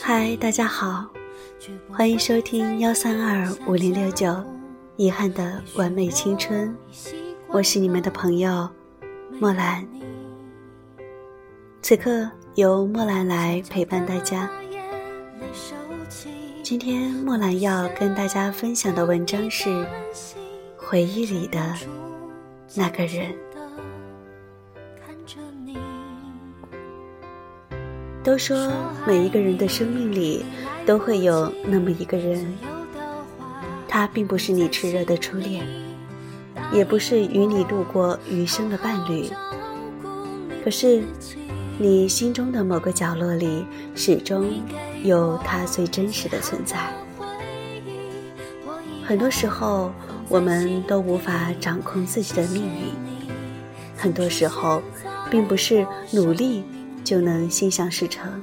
嗨，大家好，欢迎收听幺三二五零六九，遗憾的完美青春，我是你们的朋友莫兰。此刻由莫兰来陪伴大家。今天莫兰要跟大家分享的文章是回忆里的那个人。都说每一个人的生命里都会有那么一个人，他并不是你炽热的初恋，也不是与你度过余生的伴侣，可是你心中的某个角落里始终有他最真实的存在。很多时候，我们都无法掌控自己的命运，很多时候，并不是努力。就能心想事成。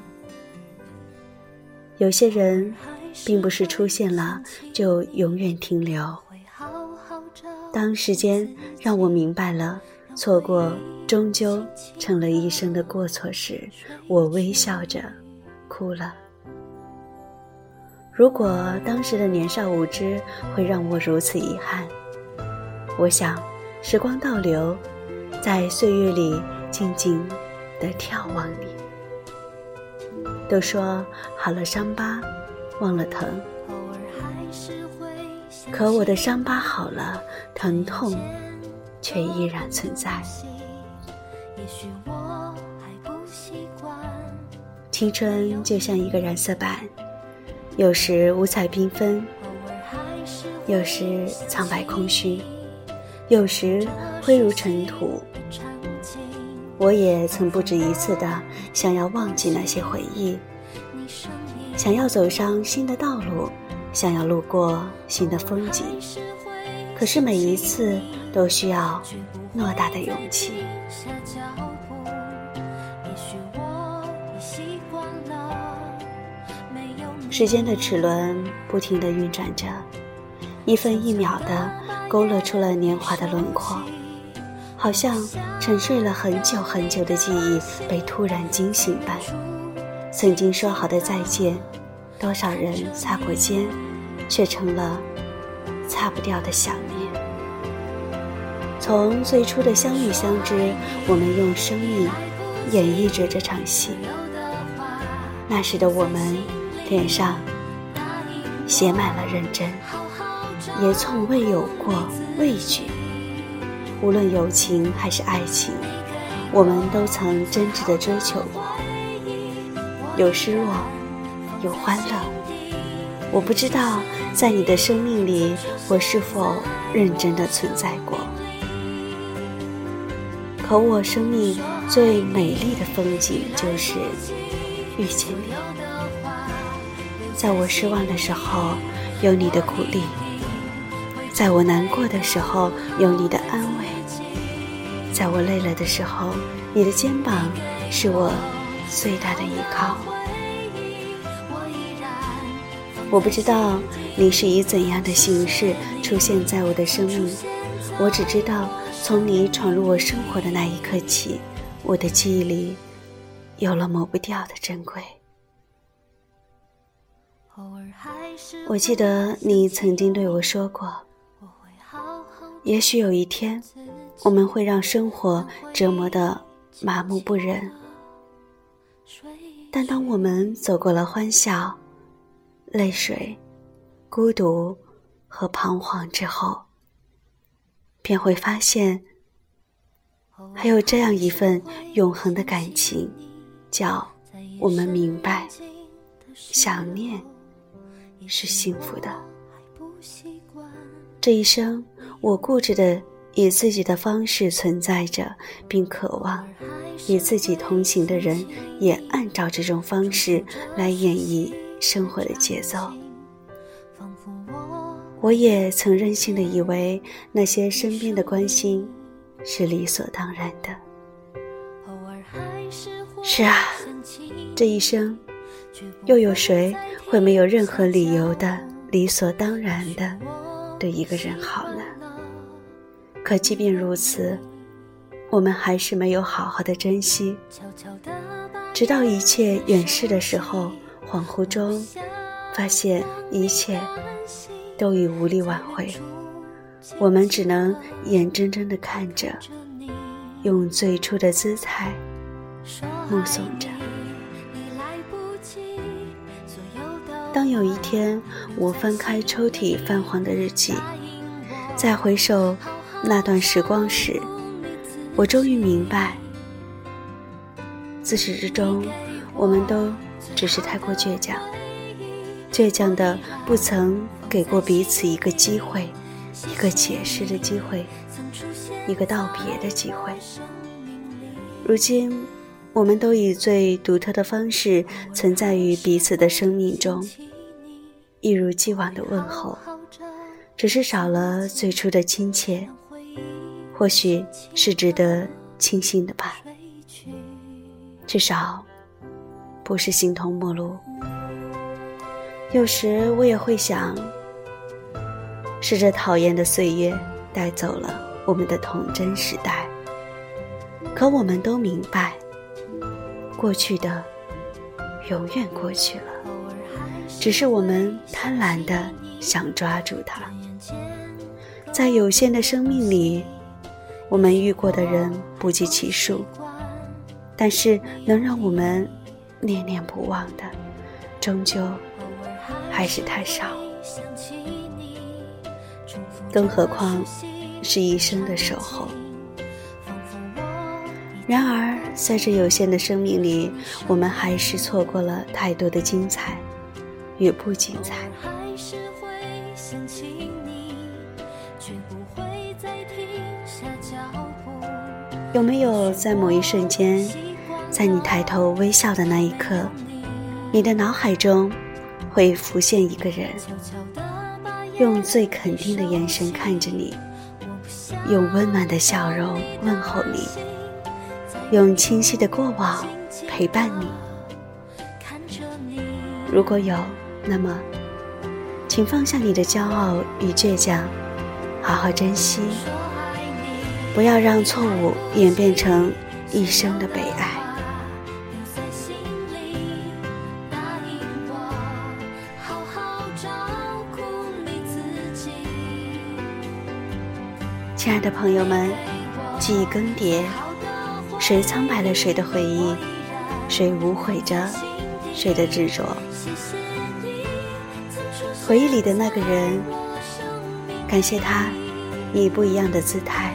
有些人，并不是出现了就永远停留。当时间让我明白了，错过终究成了一生的过错时，我微笑着哭了。如果当时的年少无知会让我如此遗憾，我想，时光倒流，在岁月里静静。的眺望你，都说好了伤疤忘了疼，可我的伤疤好了，疼痛却依然存在。青春就像一个染色板，有时五彩缤纷，有时苍白空虚，有时灰如尘土。我也曾不止一次的想要忘记那些回忆，想要走上新的道路，想要路过新的风景，可是每一次都需要偌大的勇气。时间的齿轮不停地运转着，一分一秒的勾勒出了年华的轮廓。好像沉睡了很久很久的记忆被突然惊醒般，曾经说好的再见，多少人擦过肩，却成了擦不掉的想念。从最初的相遇相知，我们用生命演绎着这场戏。那时的我们，脸上写满了认真，也从未有过畏惧。无论友情还是爱情，我们都曾真挚的追求过。有失落，有欢乐。我不知道，在你的生命里，我是否认真的存在过。可我生命最美丽的风景，就是遇见你。在我失望的时候，有你的鼓励；在我难过的时候，有你的安慰。在我累了的时候，你的肩膀是我最大的依靠。我不知道你是以怎样的形式出现在我的生命，我只知道从你闯入我生活的那一刻起，我的记忆里有了抹不掉的珍贵。我记得你曾经对我说过，也许有一天。我们会让生活折磨得麻木不仁，但当我们走过了欢笑、泪水、孤独和彷徨之后，便会发现，还有这样一份永恒的感情，叫我们明白，想念是幸福的。这一生，我固执的。以自己的方式存在着，并渴望与自己同行的人也按照这种方式来演绎生活的节奏。我也曾任性的以为那些身边的关心是理所当然的。是啊，这一生又有谁会没有任何理由的理所当然的对一个人好呢？可即便如此，我们还是没有好好的珍惜，直到一切远逝的时候，恍惚中发现一切都已无力挽回，我们只能眼睁睁的看着，用最初的姿态目送着。当有一天我翻开抽屉泛黄的日记，再回首。那段时光时，我终于明白，自始至终，我们都只是太过倔强，倔强的不曾给过彼此一个机会，一个解释的机会，一个道别的机会。如今，我们都以最独特的方式存在于彼此的生命中，一如既往的问候，只是少了最初的亲切。或许是值得庆幸的吧，至少不是形同陌路。有时我也会想，是这讨厌的岁月带走了我们的童真时代。可我们都明白，过去的永远过去了，只是我们贪婪的想抓住它，在有限的生命里。我们遇过的人不计其数，但是能让我们念念不忘的，终究还是太少。更何况是一生的守候。然而，在这有限的生命里，我们还是错过了太多的精彩与不精彩。有没有在某一瞬间，在你抬头微笑的那一刻，你的脑海中会浮现一个人，用最肯定的眼神看着你，用温暖的笑容问候你，用清晰的过往陪伴你？如果有，那么，请放下你的骄傲与倔强，好好珍惜。不要让错误演变成一生的悲哀。亲爱的朋友们，记忆更迭，谁苍白了谁的回忆？谁无悔着谁的执着？回忆里的那个人，感谢他以不一样的姿态。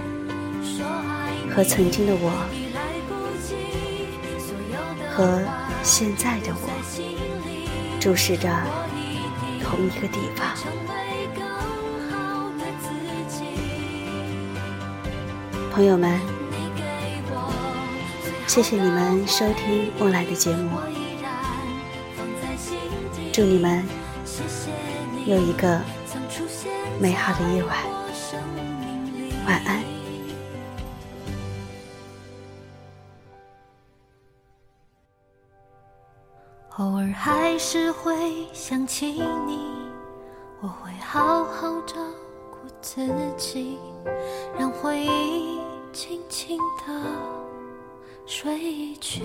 和曾经的我，和现在的我，注视着同一个地方。朋友们，谢谢你们收听莫来的节目，祝你们有一个美好的夜晚，晚安。偶尔还是会想起你，我会好好照顾自己，让回忆轻轻的睡去。